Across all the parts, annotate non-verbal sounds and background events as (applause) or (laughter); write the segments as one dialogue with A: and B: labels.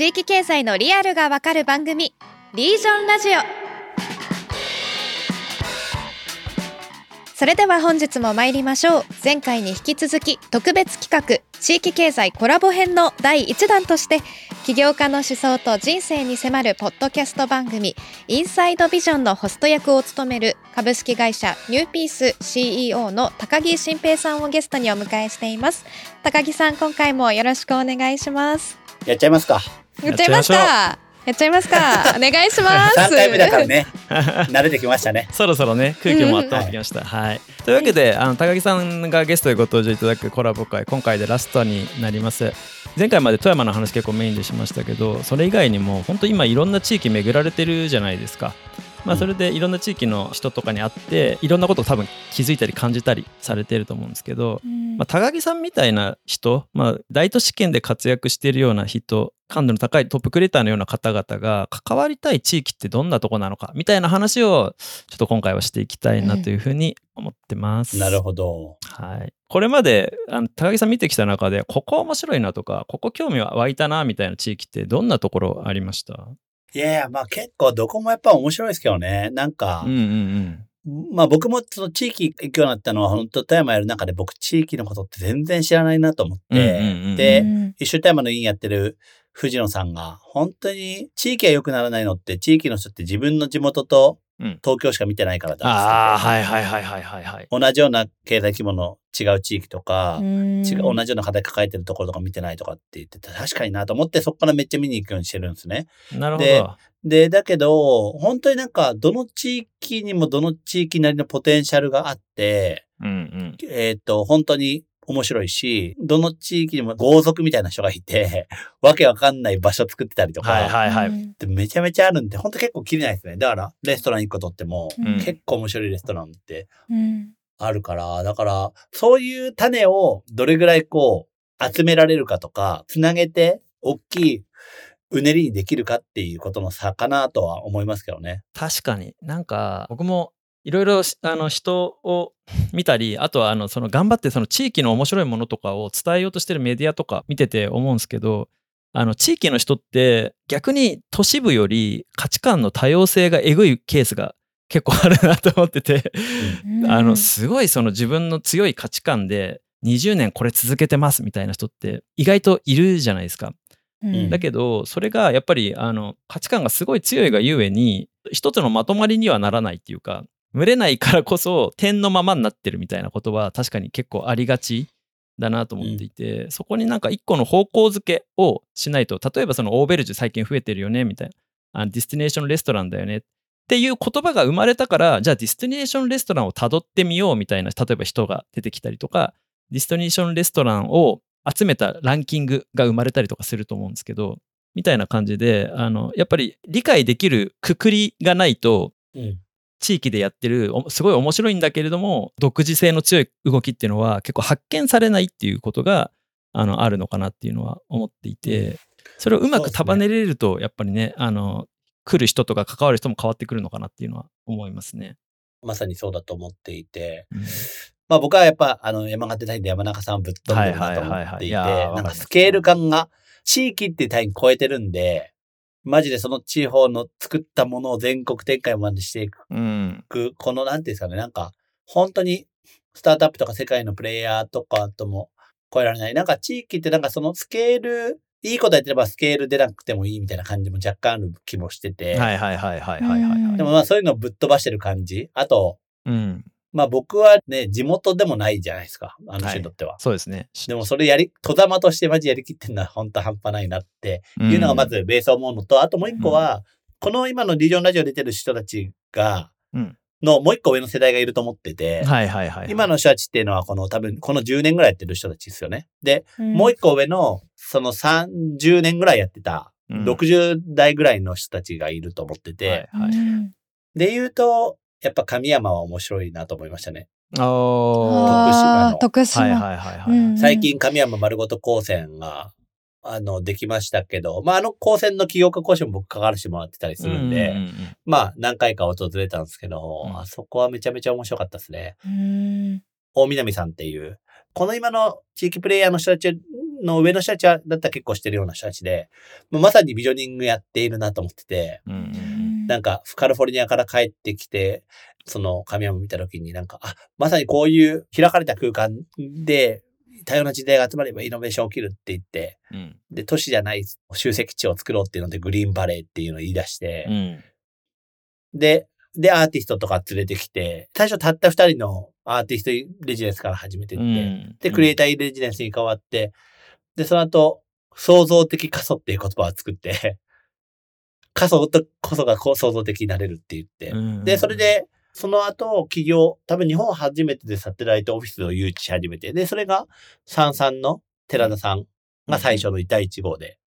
A: 地域経済のリアルがわかる番組リージョンラジオ。それでは本日も参りましょう。前回に引き続き特別企画地域経済コラボ編の第1弾として起業家の思想と人生に迫るポッドキャスト番組インサイドビジョンのホスト役を務める株式会社ニューピース CEO の高木新平さんをゲストにお迎えしています。高木さん今回もよろしくお願いします。
B: やっちゃいますか。
A: やっちゃいますか。やっちゃいますか。お願いします。
B: 3回目だからね、(laughs) 慣れてきましたね。
C: そろそろね空気も温まってきました、はい。というわけであの高木さんがゲストでご登場いただくコラボ会今回でラストになります。前回まで富山の話結構メインでしましたけどそれ以外にも本当今いろんな地域巡られてるじゃないですか。まあ、それでいろんな地域の人とかに会っていろんなことを多分気づいたり感じたりされてると思うんですけど、まあ、高木さんみたいな人、まあ、大都市圏で活躍しているような人感度の高いトップクリエイターのような方々が関わりたい地域ってどんなとこなのかみたいな話をちょっと今回はしていきたいなというふうに思ってます。
B: なるほど。
C: はい、これまであの高木さん見てきた中でここ面白いなとかここ興味湧いたなみたいな地域ってどんなところありました？
B: いやいや、まあ結構どこもやっぱ面白いですけどね。なんか、
C: うんうん
B: まあ僕もその地域行くようになったのは本当富山やる中で僕地域のことって全然知らないなと思って、
C: うんうんうん
B: で、
A: うん
B: 一緒に富山の委員やってる藤野さんが、本当に地域が良くならないのって地域の人って自分の地元と
C: うん
B: 東京しか見てないからだ
C: ああはいはいはいはいはいはい。
B: 同じような経済規模の違う地域とか、
A: うん
B: 違う同じような課題抱えてるところとか見てないとかって言ってた確かになと思ってそこからめっちゃ見に行くようにしてるんですね。
C: なるほ
B: で
C: ど。
B: で、だけど、本当になんか、どの地域にもどの地域なりのポテンシャルがあって、
C: うんうん。
B: えっ、と、本当に面白いし、どの地域にも豪族みたいな人がいて、(laughs) わけわかんない場所作ってたりとか、
C: はいはいはい。
A: うん
B: でめちゃめちゃあるんで、本当結構切れないですね。だから、レストラン一個取っても、
A: うん
B: 結構面白いレストランって
A: うん
B: あるから、だから、そういう種をどれぐらいこう、集められるかとか、つなげて、大きいうねりにできるかっていうことの差かなとは思いますけどね。
C: 確かになんか僕もいろいろしあの人を見たりあとはあのその頑張ってその地域の面白いものとかを伝えようとしてるメディアとか見てて思うんですけどあの地域の人って逆に都市部より価値観の多様性がえぐいケースが結構あるなと思っててあのすごいその自分の強い価値観で20年これ続けてますみたいな人って意外といるじゃないですか。
A: うん
C: だけどそれがやっぱりあの価値観がすごい強いがゆえに一つのまとまりにはならないっていうか群れないからこそ点のままになってるみたいなことは確かに結構ありがちだなと思っていて、そこになんか一個の方向づけをしないと例えばそのオーベルジュ最近増えてるよねみたいな。あのディスティネーションレストランだよね。っていう言葉が生まれたからじゃあディスティネーションレストランをたどってみようみたいな例えば人が出てきたりとかディスティネーションレストランを集めたランキングが生まれたりとかすると思うんですけどみたいな感じであのやっぱり理解できるくくりがないと
B: うん。
C: 地域でやってるおすごい面白いんだけれども独自性の強い動きっていうのは結構発見されないっていうことがあのあるのかなっていうのは思っていてそれをうまく束ねれるとやっぱりねあの来る人とか関わる人も変わってくるのかなっていうのは思いますね。
B: まさにそうだと思っていて、
C: うん。
B: まあ僕はやっぱ、あの、山形大で山中さんをぶっ飛んでるなと思っていて、なんかスケール感が、地域って単位に超えてるんで、マジでその地方の作ったものを全国展開までしてい
C: うん
B: く、この、なんていうんですかね、なんか、本当に、スタートアップとか世界のプレイヤーとかとも超えられない。なんか地域ってなんかそのスケール、いいことやってればスケール出なくてもいいみたいな感じも若干ある気もしてて、
C: はいはいはいはいはいはいはい。
B: でもまあそういうのをぶっ飛ばしてる感じ。あと、
C: うん、
B: まあ僕はね、地元でもないじゃないですか。あの人にとっては。
C: そうですね。
B: でもそれやり、戸玉としてマジやりきってんのは本当半端ないなっていうのがまずベースを思うのと、あともう一個は、この今のリージョンラジオ出てる人たちが、
C: うん
B: のもう一個上の世代がいると思ってて、
C: はいはいはいはい。
B: 今の人たちっていうのはこの多分この10年ぐらいやってる人たちですよね。で、もう一個上のその30年ぐらいやってた、
C: うん
B: 60代ぐらいの人たちがいると思ってて、
C: はいはい。
B: で言うと、やっぱ神山は面白いなと思いましたね。
C: おー
A: あー徳島。
C: はいはいはいはい。
A: うん
B: 最近神山丸ごと高専が、あの、できましたけど、まあ、あの高専の起業家講師も僕関わらせてもらってたりするんで、
C: うううん
B: まあ、何回か訪れたんですけど、
C: うん
B: あそこはめちゃめちゃ面白かったですね。
A: うん
B: 大南さんっていう、この今の地域プレイヤーの人たちの上の人たちはだったら結構してるような人たちで、もうまさにビジョニングやっているなと思ってて、
C: うんうん
B: なんかカリフォルニアから帰ってきて、その神山見た時になんか、あ、まさにこういう開かれた空間で多様な時代が集まればイノベーション起きるって言って、
C: うん。
B: で、都市じゃない集積地を作ろうっていうのでグリーンバレーっていうのを言い出して、
C: うん。
B: で、で、アーティストとか連れてきて、最初たった二人のアーティストレジデンスから始めてって、
C: うん。
B: で、クリエイターレジデンスに変わって、で、その後、創造的過疎っていう言葉を作って、過疎とこそがこう創造的になれるって言って、
C: うん
B: で、それで、その後、企業、多分日本初めてでサテライトオフィスを誘致し始めて、で、それが、三三の寺田さんが最初の第一号で。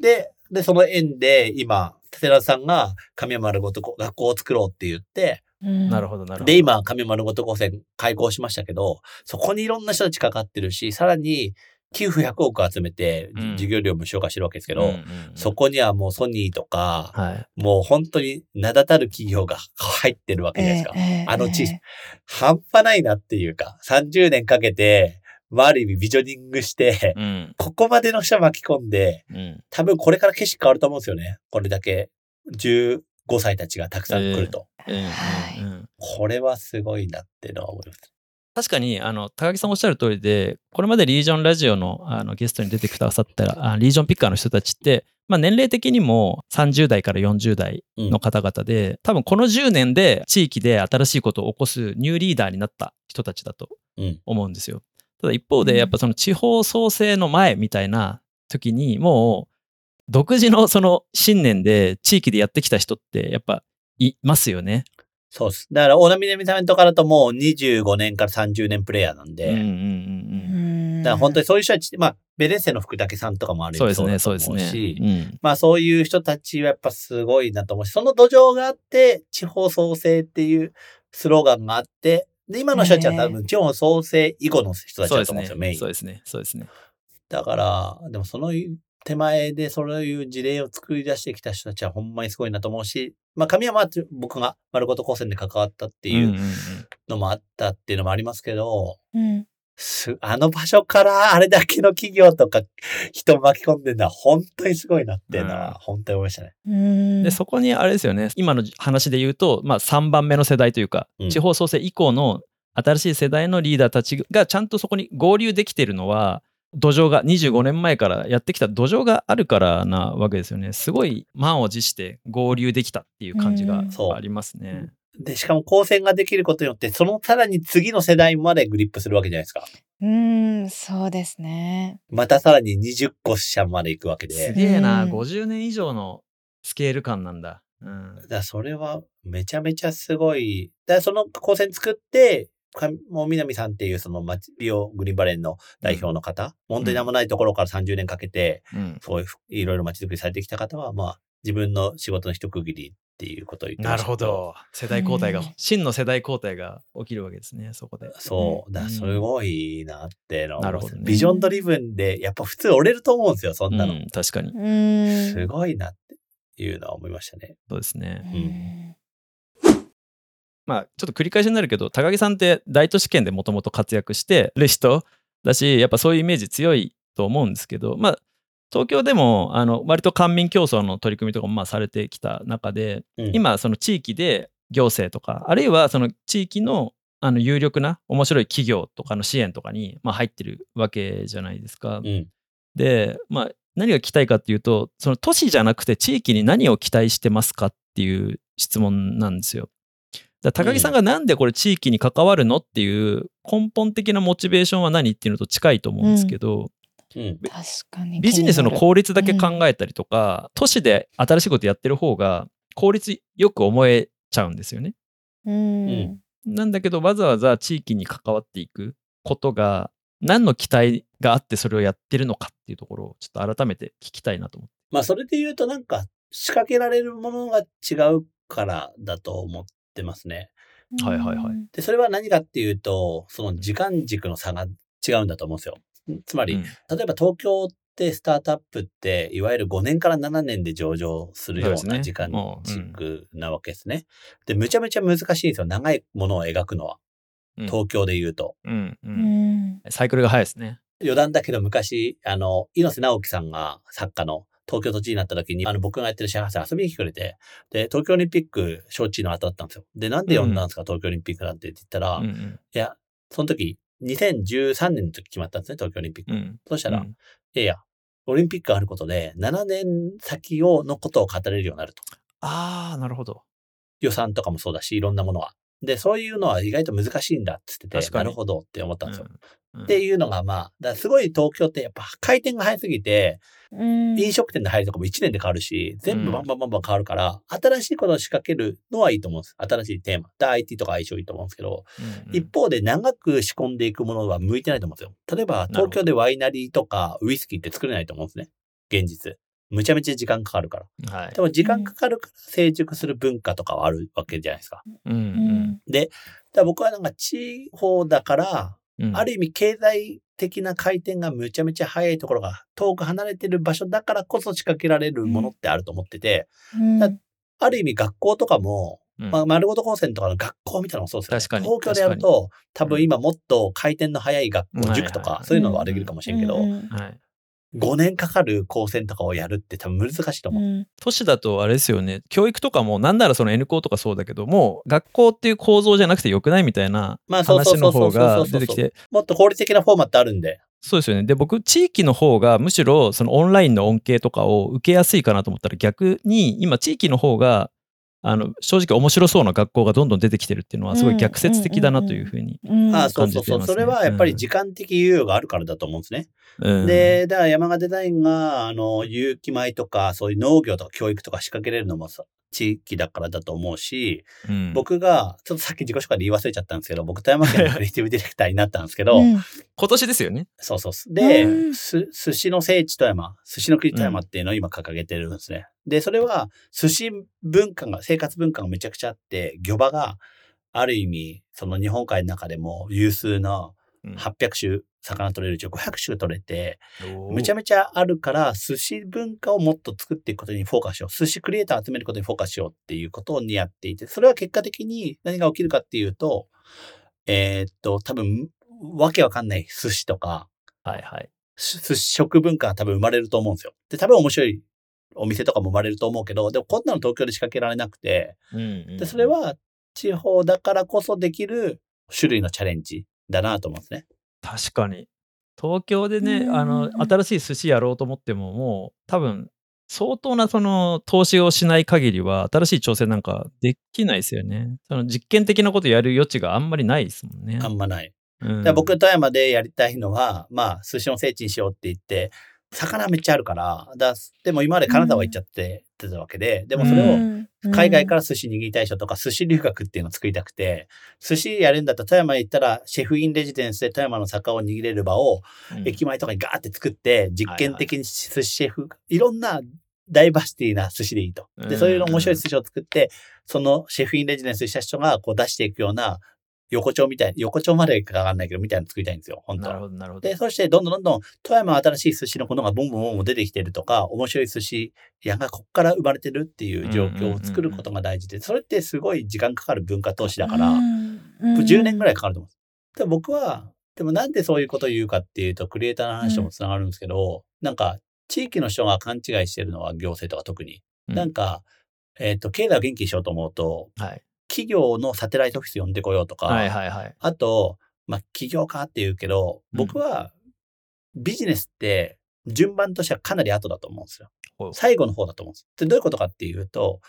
B: で、で、その縁で、今、寺田さんが神山丸ごと学校を作ろうって言って、
C: なるほどなるほど。
B: で、今、神山丸ごと高専開校しましたけど、そこにいろんな人たちかかってるし、さらに、寄付100億集めて
C: うん、
B: 授業料無償化してるわけですけど、
C: うんうんうん
B: そこにはもうソニーとか、
C: はい
B: もう本当に名だたる企業が (laughs) 入ってるわけじゃないですか。
A: ええ
B: あの地
A: ええ
B: 半端ないなっていうか、30年かけて、まあ、ある意味ビジョニングして、
C: うん
B: ここまでの人巻き込んで、
C: うん
B: 多分これから景色変わると思うんですよね。これだけ15歳たちがたくさん来ると。
C: うんうん
A: はい
C: うん
B: これはすごいなっていうのは思います。
C: 確かにあの高木さんおっしゃる通りでこれまでリージョンラジオのあのゲストに出てくださったあリージョンピッカーの人たちって、まあ、年齢的にも30代から40代の方々で、多分この10年で地域で新しいことを起こすニューリーダーになった人たちだと
B: うん。
C: 思うんですよ。ただ一方で
A: うん
C: やっぱその地方創生の前みたいな時にもう独自のその信念で地域でやってきた人ってやっぱいますよね。
B: そうです。だから、大波南さんとかだともう25年から30年プレイヤーなんで、
C: うんうんうん
B: だから本当にそういう人たちまあ、ベレッセの福武さんとかもある
C: そうですね、
B: だと思
C: そうですね。うん
B: まあそういう人たちはやっぱすごいなと思うし、その土壌があって、地方創生っていうスローガンがあって、で、今の人たちは多分地方創生以後の人たちだと思うんですよ、メイン
C: そう。ですね。そうですね。
B: だから、でもその手前でそういう事例を作り出してきた人たちはほんまにすごいなと思うし、まあ神山は僕が丸ごと高専で関わったっていうのもあったっていうのもありますけど、
A: うん。
B: すあの場所からあれだけの企業とか人を巻き込んでるのは本当にすごいなっていうの
C: うん。
B: は本当に思いましたね。
A: うん。
C: でそこにあれですよね。今の話で言うと、まあ、3番目の世代というか、
B: うん。
C: 地方創生以降の新しい世代のリーダーたちがちゃんとそこに合流できてるのは土壌が25年前からやってきた土壌があるからなわけですよねすごい満を持して合流できたっていう感じがありますね。
B: で、しかも光線ができることによって、そのさらに次の世代までグリップするわけじゃないですか。
A: うんそうですね
B: またさらに20個社まで行くわけで。
C: すげえな、
A: うん
C: 50年以上のスケール感なんだ。うん
B: らそれはめちゃめちゃすごい。だその光線作って、かもう南さんっていうその町美容グリーンバレーの代表の方、本当に名もないところから30年かけて、
C: うん
B: そういういろいろ街づくりされてきた方は、まあ自分の仕事の一区切りっていうことを言ってま
C: な
B: したけ
C: るほど。世代交代が、
A: うん
C: 真の世代交代が起きるわけですね、そこで。
B: そう。だすごいなっての
C: なるほどね
B: ビジョンドリブンで、やっぱ普通折れると思うんですよ、そんなの。
C: うん、確かに。
A: うん
B: すごいなっていうのは思いましたね。
C: そうですね。
A: うん
C: まあちょっと繰り返しになるけど高木さんって大都市圏でもともと活躍してる人だしやっぱそういうイメージ強いと思うんですけどまあ東京でもあの割と官民競争の取り組みとかもまあされてきた中で、
B: うん
C: 今その地域で行政とかあるいはその地域のあの有力な面白い企業とかの支援とかに、まあ、入ってるわけじゃないですか。
B: うん。
C: で、まあ、何が聞きたいかっていうとその都市じゃなくて地域に何を期待してますかっていう質問なんですよ。高木さんがなんでこれ地域に関わるのっていう根本的なモチベーションは何っていうのと近いと思うんですけど、
B: うん。
A: 確かに
C: ビジネスの効率だけ考えたりとか、都市で新しいことやってる方が効率よく思えちゃうんですよね。
A: うん
B: うん
C: なんだけどわざわざ地域に関わっていくことが何の期待があってそれをやってるのかっていうところをちょっと改めて聞きたいなと思って。
B: まあそれで言うとなんか仕掛けられるものが違うからだと思ってますね。
C: はいはいはい
B: で、それは何かっていうと、その時間軸の差が違うんだと思うんですよ。つまり、
C: うん
B: 例えば東京ってスタートアップって、いわゆる5年から7年で上場するような時間軸なわけですね。で、むちゃめちゃ難しいんですよ。長いものを描くのは。
C: うん
B: 東京で言うと。
C: うんう
A: うんん
C: サイクルが早いですね。
B: 余談だけど昔、あの、猪瀬直樹さんが作家の東京都知事になった時に、あの、僕がやってるシェアハウスに遊びに来てくれて、で、東京オリンピック招致の後だったんですよ。で、なんで呼んだんですか、東京オリンピックなんてって言ったら、い
C: うんうん
B: や、その時、2013年の時決まったんですね、東京オリンピック。
C: うん
B: そしたら、
C: うん
B: いやいや、オリンピックがあることで、7年先をのことを語れるようになると。
C: ああ、なるほど。
B: 予算とかもそうだし、いろんなものは。で、そういうのは意外と難しいんだって言ってて、なるほどって思ったんですよ。
C: うん
B: っていうのがまあ、すごい東京ってやっぱ回転が早すぎて、
A: うん
B: 飲食店で入るとかも1年で変わるし、全部
C: うん
B: バンバンバンバン変わるから、新しいことを仕掛けるのはいいと思うんです。新しいテーマ。で、IT とか相性いいと思うんですけど、
C: うんうん
B: 一方で長く仕込んでいくものは向いてないと思うんですよ。例えば、東京でワイナリーとかウイスキーって作れないと思うんですね。現実。むちゃめちゃ時間かかるから。
C: はい
B: で。も時間かかるから成熟する文化とかはあるわけじゃないですか。
C: うん
A: うん
B: で、僕はなんか地方だから、
C: うん
B: ある意味経済的な回転がむちゃめちゃ早いところが遠く離れてる場所だからこそ仕掛けられるものってあると思ってて、
A: うん
B: だある意味学校とかも、
C: うん
B: まあ、丸ごと高専とかの学校みたいなのもそうですよ、ね。
C: 確かに
B: 東京でやると、多分今もっと回転の早い学校、
C: うん
B: 塾とか
C: はいはいは、い
B: そういうのはできるかもしれんけど、
A: うんうん
C: はい。
B: 5年かかる高専とかをやるって多分難しいと思う。
A: うん。
C: 都市だとあれですよね。教育とかもなんならその N 校とかそうだけども学校っていう構造じゃなくてよくないみたいな
B: まあそうそうそうそ
C: 話の方
B: うそう。そう
C: が出てきて。
B: もっと効率的なフォーマットあるんで。
C: そうですよね。で僕地域の方がむしろそのオンラインの恩恵とかを受けやすいかなと思ったら逆に今地域の方があの正直面白そうな学校がどんどん出てきてるっていうのはすごい逆説的だなというふうに、
A: うん
B: ああ、そうそうそう。
C: 感じてますね
B: それはやっぱり時間的猶予があるからだと思うんですね。
C: うん
B: で、だから山形デザインが、あの、有機米とか、そういう農業とか教育とか仕掛けれるのもさ地域だからだと思うし、
C: うん
B: 僕が、ちょっとさっき自己紹介で言い忘れちゃったんですけど、僕、富山県の (laughs) クリエイティブディレクターになったんですけど、
A: うん
C: 今年ですよね
B: そうそう。で、
A: うん
B: す、寿司の聖地富山、寿司の国富山っていうのを今掲げてるんですね。で、それは、寿司文化が、生活文化がめちゃくちゃあって、漁場が、ある意味、その日本海の中でも有数の
C: うん
B: 800種、魚取れるうち500種取れて、めちゃめちゃあるから、寿司文化をもっと作っていくことにフォーカスしよう。寿司クリエイターを集めることにフォーカスしようっていうことにやっていて、それは結果的に何が起きるかっていうと、えーっと、多分、わけわかんない寿司とか、
C: はいはい。
B: し寿司食文化が多分生まれると思うんですよ。で、多分面白いお店とかも生まれると思うけど、でもこんなの東京で仕掛けられなくて、
C: うんうん。
B: で、それは地方だからこそできる種類のチャレンジだなと思うんですね。
C: 確かに。東京でね
A: うん
C: あの新しい寿司やろうと思ってももう多分相当なその投資をしない限りは新しい挑戦なんかできないですよね。その実験的なことやる余地があんまりないですもんね。
B: あんまない。
C: うん。
B: 僕、富山でやりたいのは、まあ、寿司の聖地にしようって言って、魚めっちゃあるから、だでも今まで金沢行っちゃってたわけで、でもそれを海外から寿司握りたい人とか寿司留学っていうのを作りたくて、寿司やるんだったら富山行ったらシェフインレジデンスで富山の坂を握れる場を
C: うん。
B: 駅前とかにガーって作って、実験的に寿司シェフ、いろんなダイバーシティな寿司でいいと。で、
C: うん。
B: そういうの面白い寿司を作って、そのシェフインレジデンスした人がこう出していくような横丁みたい、横丁までかわかんないけど、みたいなの作りたいんですよ、本当
C: なる
B: は。
C: ほどなるほど
B: で、そしてどんどんどんどん富山は新しい寿司のものがボンボンボンボン出てきてるとか、面白い寿司屋がこっから生まれてるっていう状況を作ることが大事で、それってすごい時間かかる文化投資だから、10年ぐらいかかると思うんです。でも僕は、でもなんでそういうことを言うかっていうと、クリエイターの話ともつながるんですけど、なんか、地域の人が勘違いしてるのは行政とか特に。
C: うん
B: なんか、えっ、と、経済を元気にしようと思うと、
C: はい
B: 企業のサテライトオフィス呼んでこようとか、
C: はいはいはい
B: あと、まあ、起業家って言うけど、僕はビジネスって順番としてはかなり後だと思うんですよ。最後の方だと思うんです。で、どういうことかっていうと、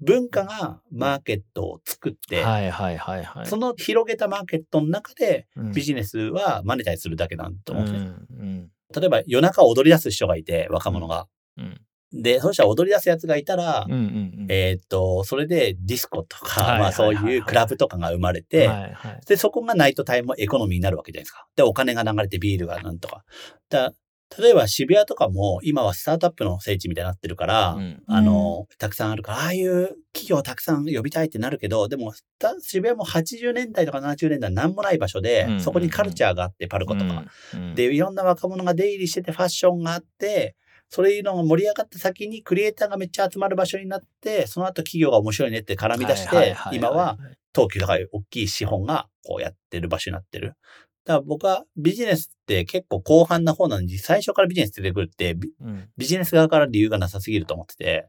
B: 文化がマーケットを作って、
C: はいはいはいはい
B: その広げたマーケットの中で
C: うん
B: ビジネスはマネタイズするだけなんと思うんですね。
C: うん
B: 例えば夜中踊り出す人がいて、若者が。
C: うん
B: で、そうしたら踊り出すやつがいたら、
C: うんうんうん
B: えーっと、それでディスコとか、
C: はい
B: まあそう
C: はいはいはい
B: いうクラブとかが生まれて、
C: はいはい
B: で、そこがナイトタイムエコノミーになるわけじゃないですか。で、お金が流れてビールがなんとか。だ例えば渋谷とかも今はスタートアップの聖地みたいになってるから、
C: うん
B: あの、たくさんあるから、ああいう企業たくさん呼びたいってなるけど、でも、た渋谷も80年代とか70年代なんもない場所で、
C: うん
B: そこにカルチャーがあって、パルコとか。
C: うん
B: で、いろんな若者が出入りしててファッションがあって、そういうのが盛り上がった先にクリエイターがめっちゃ集まる場所になって、その後企業が面白いねって絡み出して、今は東急とかいう大きい資本がこうやってる場所になってる。だから僕はビジネスって結構後半な方なのに、最初からビジネス出てくるってビ、
C: うん。
B: ビジネス側から理由がなさすぎると思ってて、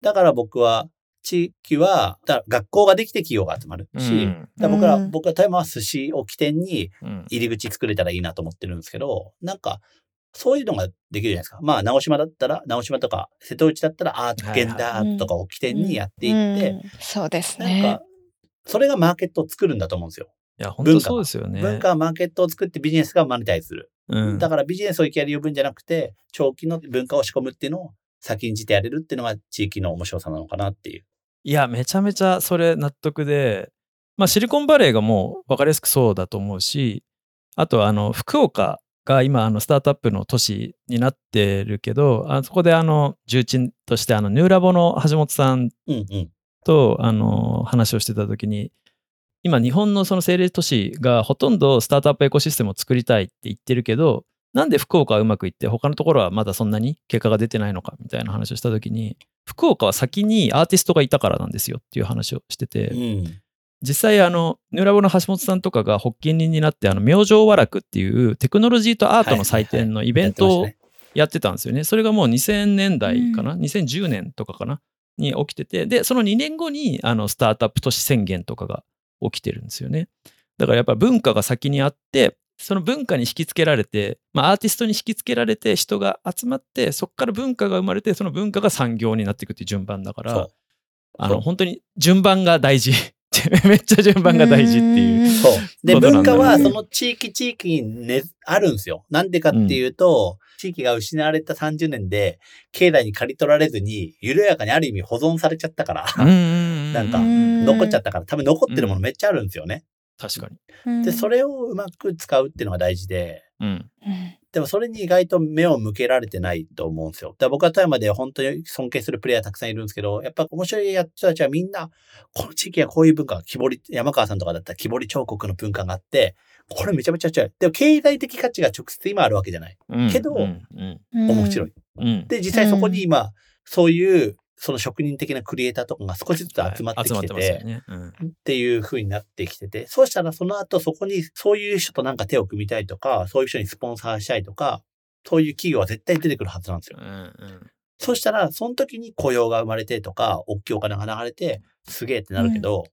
B: だから僕は、地域は、だ学校ができて企業が集まるし、
C: うん
B: だから僕ら、
A: うん
B: 僕は富山は寿司を起点に
C: うん。
B: 入り口作れたらいいなと思ってるんですけど、なんか、そういうのができるじゃないですか。まあ、直島だったら、直島とか、瀬戸内だったら、アート、
C: はいはい
B: 現代アートとかを起点にやっていって、
A: うんそうです
B: なん
A: ね
B: か。、それがマーケットを作るんだと思うんですよ。
C: いや、本当そうですよね。
B: 文化はマーケットを作ってビジネスがマネタイズする。
C: うん。
B: だからビジネスをいきなり呼ぶんじゃなくて、長期の文化を仕込むっていうのを先んじてやれるっていうのが地域の面白さなのかなっていう。
C: いや、めちゃめちゃそれ納得で、まあシリコンバレーがもう分かりやすくそうだと思うし、あとあの、福岡が今あのスタートアップの都市になってるけど、あそこであの、重鎮としてあの、ニューラボの橋本さん。とあの、話をしてた時に、今日本のその政令都市がほとんどスタートアップエコシステムを作りたいって言ってるけど、なんで福岡はうまくいって他のところはまだそんなに結果が出てないのかみたいな話をした時に、福岡は先にアーティストがいたからなんですよっていう話をしてて、
B: うん。
C: 実際あの、ニューラボの橋本さんとかが発起人になって、あの、明星和楽っていうテクノロジーとアートの祭典のイベントをやってたんですよね。それがもう2000年代かな、2010年とかかな？に起きてて、で、その2年後にあのスタートアップ都市宣言とかが起きてるんですよね。だからやっぱ文化が先にあって、その文化に引きつけられて、まあ、アーティストに引きつけられて人が集まって、そこから文化が生まれて、その文化が産業になっていくっていう順番だからあの本当に順番が大事。(laughs) めっちゃ順番が大事っていう。
B: そう。で、文化はその地域地域にね、あるんですよ。なんでかっていうと、地域が失われた30年で、境内に刈り取られずに、緩やかにある意味保存されちゃったから、
C: うんうんうん
B: なんか
A: うん
B: 残っちゃったから、多分残ってるものめっちゃあるんですよね。
C: 確かに。
A: うん
B: で、それをうまく使うっていうのが大事で、
C: うん。
A: うん
B: でもそれに意外と目を向けられてないと思うんですよ。だから僕は富山で本当に尊敬するプレイヤーたくさんいるんですけど、やっぱ面白い人たちはみんな、この地域はこういう文化が、木彫り、山川さんとかだったら木彫り彫刻の文化があって、これめちゃめちゃ強い。でも経済的価値が直接今あるわけじゃない。
C: うん
B: けど
C: うんうん
B: 面白い。
C: うん
B: で、実際そこに今、そういう、その職人的なクリエイターとかが少しずつ集まってきてて、
C: て。うん
B: っていう風になってきてて、そうしたらその後そこにそういう人となんか手を組みたいとか、そういう人にスポンサーしたいとか、そういう企業は絶対出てくるはずなんですよ。
C: うんうん
B: そうしたら、その時に雇用が生まれてとか、大きいお金が流れて、すげえってなるけど、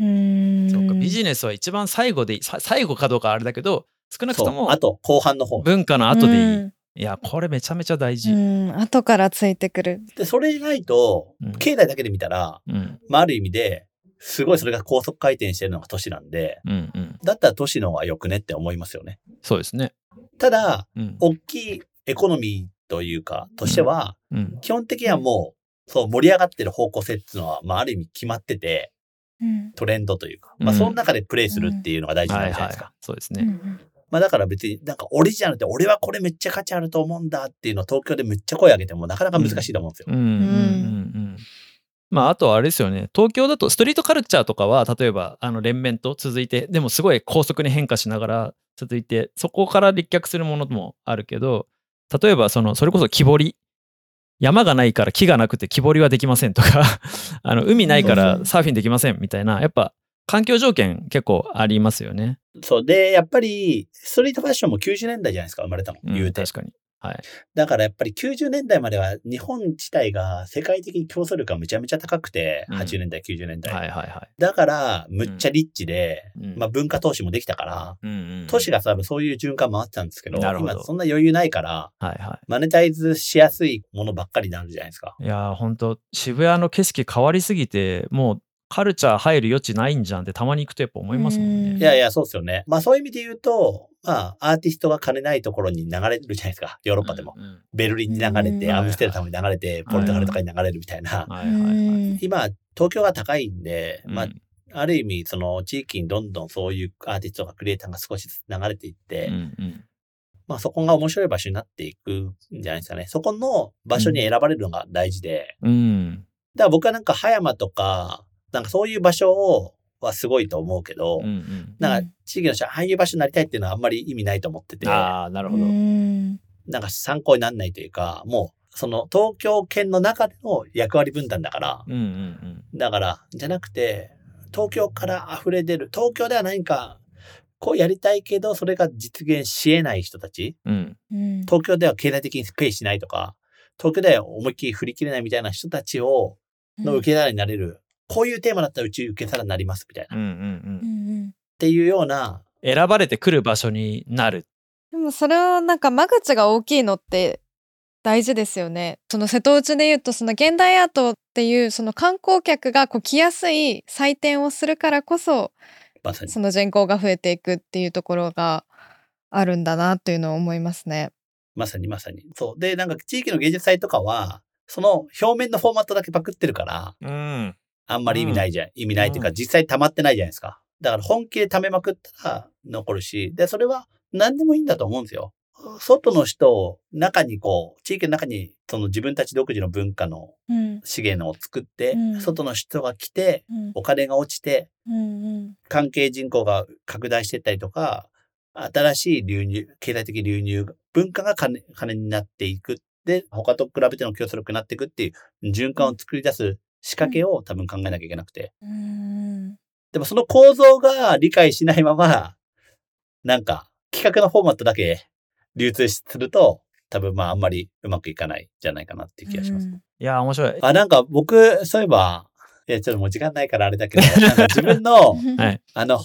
A: うん
C: そうかビジネスは一番最後でいいさ最後かどうかはあれだけど少なく。とも
B: あと、後半の方。
C: 文化の後でいい、
A: うん
C: いやこれめちゃめちゃ大事、
A: うん後からついてくる。
B: で、それないと
C: うん、
B: 経済だけで見たら、
C: うん。
B: まあ、ある意味で、すごいそれが高速回転してるのが都市なんで、
C: うんうん、
B: だったら都市の方が良くねって思いますよね。
C: そうですね、
B: ただ、
C: うん。
B: 大きいエコノミーというか、としては、
C: うん。
B: 基本的にはもう、そう、盛り上がってる方向性っていうのは、まあ、ある意味決まってて、
A: うん。
B: トレンドというか、まあ、
C: うん
B: その中でプレイするっていうのが大事なんじゃないですか。
C: そうですね、
A: うん
B: まあ、だから別に、なんかオリジナルで、俺はこれめっちゃ価値あると思うんだっていうのを東京でめっちゃ声上げてもなかなか難しいと思うんですよ。
C: うんうんうんまああとはあれですよね東京だとストリートカルチャーとかは例えばあの連綿と続いてでもすごい高速に変化しながら続いてそこから立脚するものもあるけど例えばそのそれこそ木彫り山がないから木がなくて木彫りはできませんとか (laughs) あの海ないからサーフィンできませんみたいなやっぱ環境条件結構ありますよね。
B: そう。で、やっぱり、ストリートファッションも90年代じゃないですか、生まれたの。
C: うん
B: 言うて。
C: 確かに。はい。
B: だからやっぱり90年代までは日本自体が世界的に競争力がめちゃめちゃ高くて、
C: うん
B: 80年代、90年代。
C: はいはいはい。
B: だから、むっちゃリッチで、
C: うん
B: まあ文化投資もできたから、
C: うんうんうん
B: 都市が多分そういう循環回ってたんですけど、
C: ど
B: 今そんな余裕ないから、
C: はいは
B: マネタイズしやすいものばっかりになるじゃないですか。
C: い。いやー本当渋谷の景色変わりすぎてもうカルチャー入る余地ないんじゃんってたまに行くとやっぱ思いますもん
A: うん
C: ね。
B: いやいや、そうですよね。まあそういう意味で言うと、まあアーティストが金ないところに流れるじゃないですか。ヨーロッパでも。
C: うんうん
B: ベルリンに流れて、
A: うん
B: アムステルダムに流れて、ポルトガルとかに流れるみたいな。
C: はいはいはい。
B: 今、東京が高いんで、まあ
C: うん
B: ある意味、その地域にどんどんそういうアーティストとかクリエイターが少しずつ流れていって、
C: うんうん
B: まあそこが面白い場所になっていくんじゃないですかね。そこの場所に選ばれるのが大事で、
C: うん
B: だから僕はなんか葉山とか、なんかそういう場所を、はすごいと思うけど、
C: うんうん。
B: なんか地域の人はああいう場所になりたいっていうのはあんまり意味ないと思ってて、
C: ああなるほど。
A: うん。
B: なんか参考にならないというか、もうその東京圏の中での役割分担だから、
C: うんうん
B: だから、じゃなくて、東京から溢れ出る、東京では何かこうやりたいけど、それが実現し得ない人たち、
C: うん。
A: うん。
B: 東京では経済的にペイしないとか、東京では思いっきり振り切れないみたいな人たちを、の受け皿になれる、こういうテーマだったらうち受け皿になりますみたいな。っ
C: うんうんう。
A: うんん
B: ていうような、
C: 選ばれてくる場所になる。
A: でもそれはなんか間口が大きいのって大事ですよね。その瀬戸内で言うとその現代アートっていうその観光客がこう来やすい祭典をするからこそ
B: まさに。
A: その人口が増えていくっていうところがあるんだなというのを思いますね。
B: まさにまさに。そう。で、なんか地域の芸術祭とかは、その表面のフォーマットだけパクってるから、
C: うん。
B: あんまり意味ないじゃん。意味ないっていうか、
C: うん
B: 実際溜まってないじゃないですか。だから本気で溜めまくったら残るし、で、それは何でもいいんだと思うんですよ。外の人を中にこう、地域の中にその自分たち独自の文化の
A: うん
B: 資源を作って、
A: うん
B: 外の人が来て、
A: うん
B: お金が落ちて、
A: うん
B: 関係人口が拡大していったりとか、新しい流入、経済的流入、文化が金金になっていく。で、他と比べての競争力になっていくっていう循環を作り出す仕掛けを多分考えなきゃいけなくて。
A: うん
B: でもその構造が理解しないまま、なんか企画のフォーマットだけ流通すると、多分まああんまりうまくいかないんじゃないかなっていう気がします。
A: うん
C: いや、面白い。
B: あ、なんか僕、そういえば、いや、ちょっともう時間ないからあれだけど、なんか自分の、(laughs)
C: はい。
B: あの、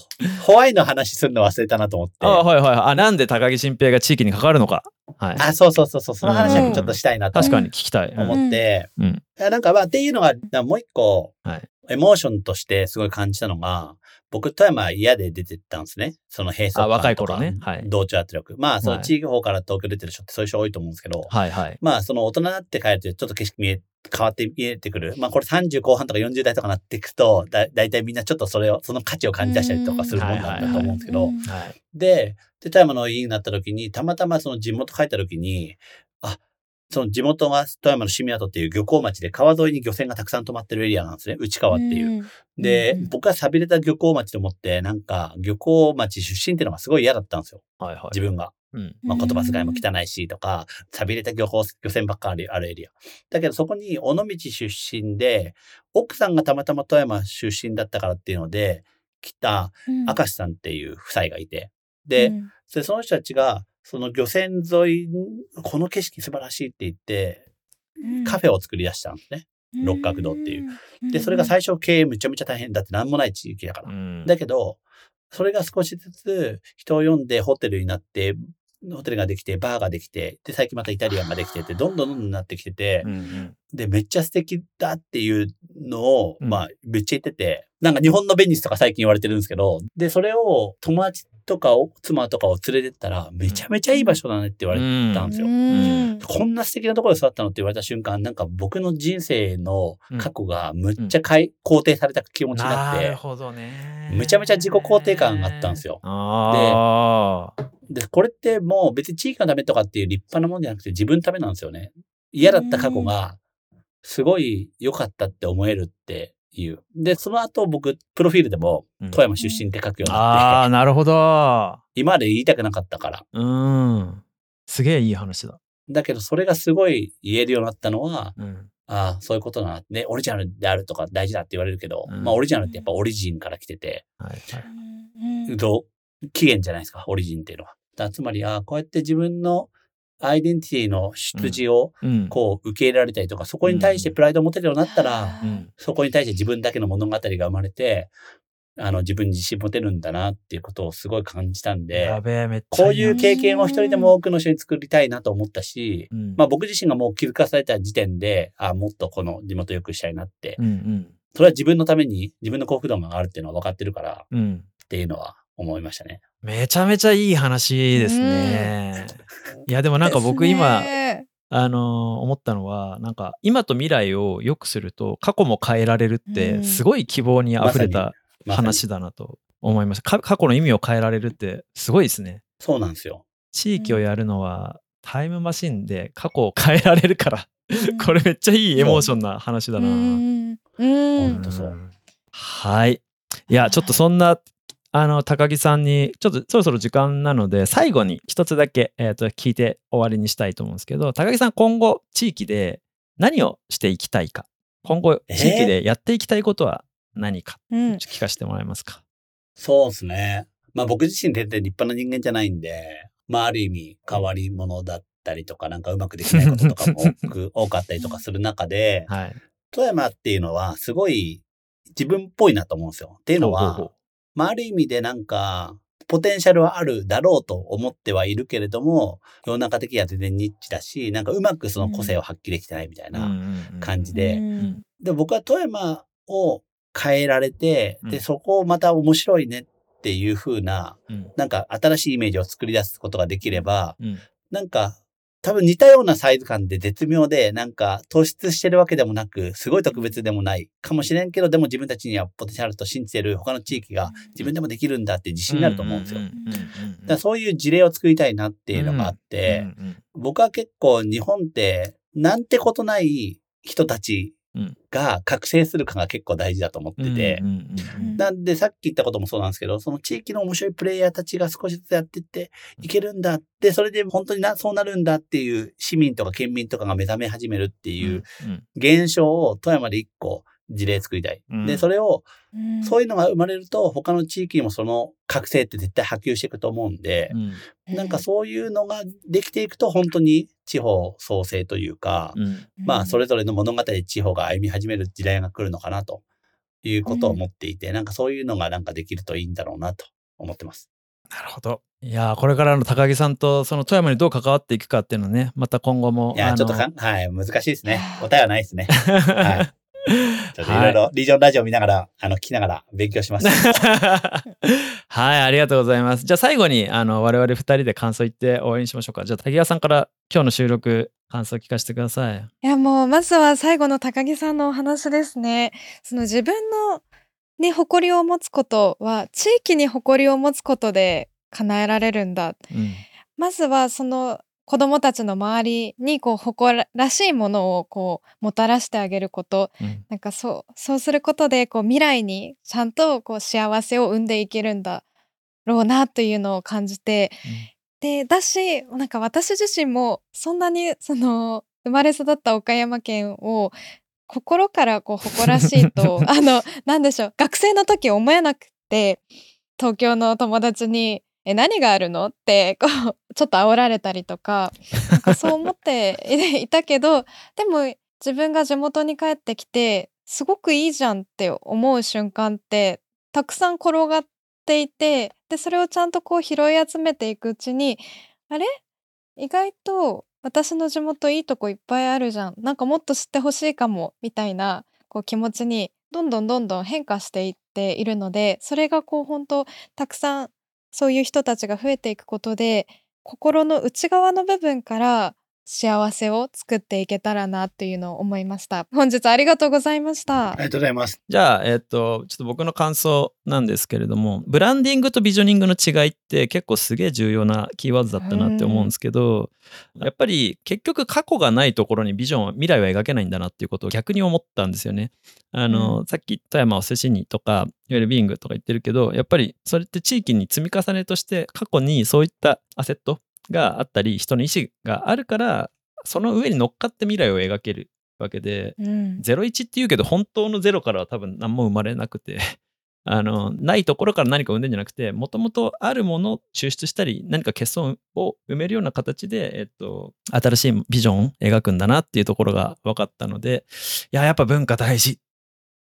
B: ホワイの話するの忘れたなと思って。
C: あはいはい。あ、なんで高木新平が地域に関わるのか。はい。
B: あ、そうそうそうそう、その話だけちょっとしたいなと
C: 確かに聞きたい。うん
B: 思って、
C: うん
B: いやなんかまあっていうのが、なもう一個、
C: はい
B: エモーションとしてすごい感じたのが、僕、富山嫌で出てったんですね。その閉塞感とか
C: あ若い頃ねはい
B: 同調圧力。まあ、その
C: はい
B: 地域方から東京出てる人ってそういう人多いと思うんですけど、
C: はいはい。
B: まあ、その大人になって帰るとちょっと景色見え、変わって見えてくる。まあ、これ30後半とか40代とかなっていくと、だ、だいたいみんなちょっとそれを、その価値を感じ出したりとかするもんなんだと思うんですけど。で、で、富山の家になった時に、たまたまその地元帰った時に、あ、その地元が富山の清水跡っていう漁港町で川沿いに漁船がたくさん止まってるエリアなんですね。内川っていう。
A: うん
B: で、
A: うん
B: 僕は寂れた漁港町と思って、なんか漁港町出身っていうのがすごい嫌だったんですよ。
C: はいはい。
B: 自分が。
C: うん。
B: まあ、言葉遣いも汚いしとか、寂れた漁港、漁船ばっかりあるエリア。だけどそこに尾道出身で、奥さんがたまたま富山出身だったからっていうので、来た
A: うん
B: 明石さんっていう夫妻がいて、で、
A: うん
B: で、その人たちが、その漁船沿いに、この景色素晴らしいって言って、カフェを作り出したんですね。六角堂っていう。で、それが最初経営めちゃめちゃ大変だって何もない地域だから。
C: うん
B: だけど、それが少しずつ人を呼んでホテルになって、ホテルができて、バーができて、で、最近またイタリアンができてって、どんどんどんどんなってきてて
C: う、ん
B: で、めっちゃ素敵だっていうのを、
C: うん。
B: まあ、めっちゃ言ってて、なんか日本のベニスとか最近言われてるんですけど、で、それを友達とかを、妻とかを連れてったら、めちゃめちゃいい場所だねって言われてたんですよ。
A: うん。
B: こんな素敵なところで育ったのって言われた瞬間、なんか僕の人生の過去がむっちゃかい、肯定された気持ちになって、
C: なるほどね。
B: むちゃめちゃ自己肯定感があったんですよ。
C: ああ。
B: で、これってもう別に地域のためとかっていう立派なもんじゃなくて自分のためなんですよね。嫌だった過去がすごい良かったって思えるっていう。で、その後僕、プロフィールでも
C: うん
B: 富山出身って書くように
C: ああ、
B: なって、
C: なるほど。
B: 今まで言いたくなかったから。
C: うん。すげえいい話だ。
B: だけどそれがすごい言えるようになったのは、
C: うん。
B: ああ、そういうことだな。ね、オリジナルであるとか大事だって言われるけど、
C: うん
B: まあオリジナルってやっぱオリジンから来てて、
C: はいはい。
A: うん
B: どう？起源じゃないですか、オリジンっていうのは。だつまり、ああ、こうやって自分のアイデンティティの出自を
C: うん。
B: こう受け入れられたりとか、そこに対してプライドを持てるようになったら、
C: うん。
B: そこに対して自分だけの物語が生まれて、あの、自分に自信持てるんだなっていうことをすごい感じたんで、こういう経験を一人でも多くの人に作りたいなと思ったし、
C: うん。
B: まあ僕自身がもう気づかされた時点で、あもっとこの地元良くしたいなって、
C: うんうん。
B: それは自分のために自分の幸福度が上がるっていうのは分かってるから
C: うん。
B: っていうのは思いましたね。
C: めちゃめちゃいい話ですね。いや、でもなんか僕今、あのー思ったのは、なんか今と未来を良くすると過去も変えられるって、
A: うん
C: すごい希望に溢れた話だなと思いました。か過去の意味を変えられるってすごいですね。
B: そうなんですよ。
C: 地域をやるのはタイムマシンで過去を変えられるから、これめっちゃいいエモーションな話だな。
A: うんうん
B: ほんとそう
C: はい。いや、ちょっとそんな、あの、高木さんに、ちょっとそろそろ時間なので、最後に一つだけ、えっ、と、聞いて終わりにしたいと思うんですけど、高木さん、今後、地域で何をしていきたいか、今後、
B: えー
C: 地域でやっていきたいことは何か、
A: うん
C: 聞かせてもらえますか？
B: そうですね。まあ僕自身全然立派な人間じゃないんで、まあある意味変わり者だったりとか、なんかうまくできないこととかも多く (laughs) 多かったりとかする中で、
C: はい。
B: 富山っていうのはすごい自分っぽいなと思うんですよ。っていうのは、
C: ほうほうほう
B: まあある意味でなんか、ポテンシャルはあるだろうと思ってはいるけれども、世の中的には全然ニッチだし、なんかうまくその個性を発揮できてないみたいな感じで、
A: うん。
B: で、僕は富山を変えられて、
C: うん。
B: で、そこをまた面白いねっていう風な、
C: うん。
B: なんか新しいイメージを作り出すことができれば、
C: うん。
B: なんか、多分似たようなサイズ感で絶妙で、なんか突出してるわけでもなく、すごい特別でもないかもしれんけど、でも自分たちにはポテンシャルと信じてる他の地域が自分でもできるんだって自信になると思うんですよ。だそういう事例を作りたいなっていうのがあって、僕は結構日本ってなんてことない人たちが覚醒するかが結構大事だと思ってて、なんでさっき言ったこともそうなんですけど、その地域の面白いプレイヤーたちが少しずつやってっていけるんだって、それで本当になそうなるんだっていう市民とか県民とかが目覚め始めるっていう
C: うん。
B: 現象を富山で一個事例作りたい。
C: うん
B: で、それを、
A: うん
B: そういうのが生まれると他の地域にもその覚醒って絶対波及していくと思うんで、
C: うん
B: なんかそういうのができていくと本当に地方創生というか、
C: うん
B: まあそれぞれの物語で地方が歩み始める時代が来るのかなということを思っていて、なんかそういうのがなんかできるといいんだろうなと思ってます。
C: なるほど。いやーこれからの高木さんとその富山にどう関わっていくかっていうのね、また今後も。
B: いや、ちょっとはい、難しいですね。答えはないですね。
C: は (laughs)
B: ちょっといろいろ、リージョンラジオ見ながら、あの、聞きながら勉強します。(laughs)
C: はい、ありがとうございます。じゃあ最後にあの我々二人で感想言って終わりにしましょうか。じゃあ滝川さんから今日の収録感想聞かせてください。
A: いやもうまずは最後の高木さんのお話ですね。その自分のね誇りを持つことは地域に誇りを持つことで叶えられるんだ。
C: うん
A: まずはその子供たちの周りにこう誇らしいものをこうもたらしてあげること。
C: うん。
A: なんかそうそうすることでこう未来にちゃんとこう幸せを生んでいけるんだろうなというのを感じて、でだしなんか私自身もそんなにその生まれ育った岡山県を心からこう誇らしいと (laughs) あのなんでしょう学生の時思えなくて東京の友達に「え何があるの?」ってこう (laughs) ちょっと煽られたりとかなんかそう思って (laughs) いたけどでも自分が地元に帰ってきてすごくいいじゃんって思う瞬間ってたくさん転がっていてでそれをちゃんとこう拾い集めていくうちにあれ？意外と私の地元いいとこいっぱいあるじゃんなんかもっと知ってほしいかもみたいなこう気持ちにどんどんどんどん変化していっているのでそれがこう本当たくさんそういう人たちが増えていくことで心の内側の部分から幸せを作っていけたらなっていうのを思いました本日ありがとうございました
B: ありがとうございます。
C: じゃあ、えっと、ちょっと僕の感想なんですけれども、ブランディングとビジョニングの違いって結構すげえ重要なキーワードだったなって思うんですけど、やっぱり結局過去がないところにビジョンは、未来は描けないんだなっていうことを逆に思ったんですよね。あの、
A: う
C: さっき富山を寿司にとか、いわゆるビングとか言ってるけど、やっぱりそれって地域に積み重ねとして過去にそういったアセットがあったり、人の意思があるから、その上に乗っかって未来を描けるわけで、
A: うん。
C: 01って言うけど本当のゼロからは多分何も生まれなくて (laughs) あのないところから何か生んでんじゃなくてもともとあるものを抽出したり何か欠損を埋めるような形で、えっと、新しいビジョンを描くんだなっていうところが分かったのでいややっぱ文化大事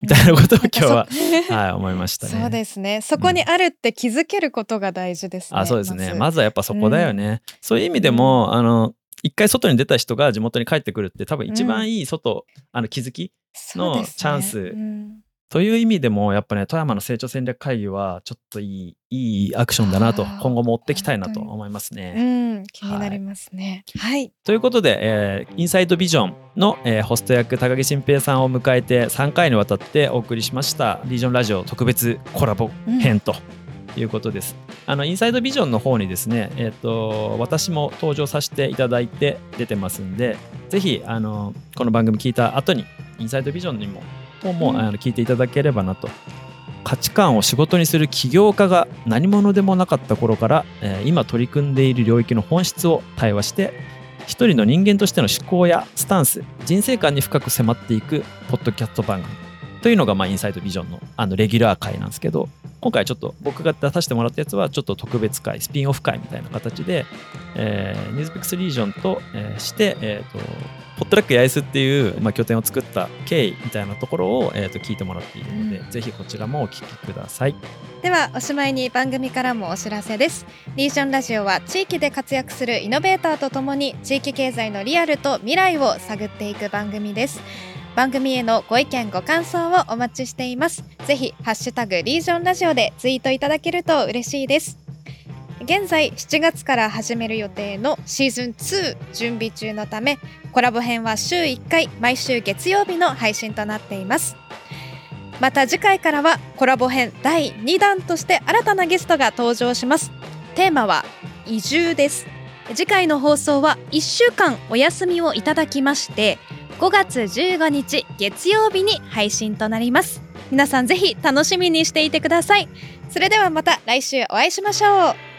C: みたいなことを今日は、(laughs) (laughs) はい、思いましたね。
A: そうですね。そこにあるって気づけることが大事ですね、
C: あそうですね。ま
A: ま
C: ずはやっぱそこだよね、そういう意味でも、あの一回外に出た人が地元に帰ってくるって多分一番いい外、あの気づきのチャンス
A: うん
C: という意味でもやっぱね富山の成長戦略会議はちょっといいいいアクションだなと今後も追っていきたいなと思いますね。
A: うん、気になりますね。はい、
C: ということで、えーインサイドビジョンの、えーホスト役高木新平さんを迎えて3回にわたってお送りしましたリージョンラジオ特別コラボ編ということです。あのインサイドビジョンの方にですね、えー、と私も登場させていただいて出てますんでぜひあのこの番組聞いた後にインサイドビジョンにももも、
A: うん。
C: あの聞いていただければなと。価値観を仕事にする起業家が何者でもなかった頃から、えー今取り組んでいる領域の本質を対話して一人の人間としての思考やスタンス人生観に深く迫っていくポッドキャスト番組というのが、まあ、インサイドビジョンのあのレギュラー回なんですけど今回ちょっと僕が出させてもらったやつはちょっと特別会スピンオフ会みたいな形で、えー、ニュースピックスリージョンと、えーして、えーと、ポットラック八重洲っていう、まあ、拠点を作った経緯みたいなところを、えーと、聞いてもらっているので、うん、ぜひこちらもお聞きください。
A: ではおしまいに番組からもお知らせです。リージョンラジオは地域で活躍するイノベーターとともに地域経済のリアルと未来を探っていく番組です。番組へのご意見ご感想をお待ちしています。ぜひハッシュタグリージョンラジオでツイートいただけると嬉しいです現在7月から始める予定のシーズン2準備中のためコラボ編は週1回毎週月曜日の配信となっています。また次回からはコラボ編第2弾として新たなゲストが登場します。テーマは移住です。次回の放送は1週間お休みをいただきまして5月15日月曜日に配信となります。皆さんぜひ楽しみにしていてください。それではまた来週お会いしましょう。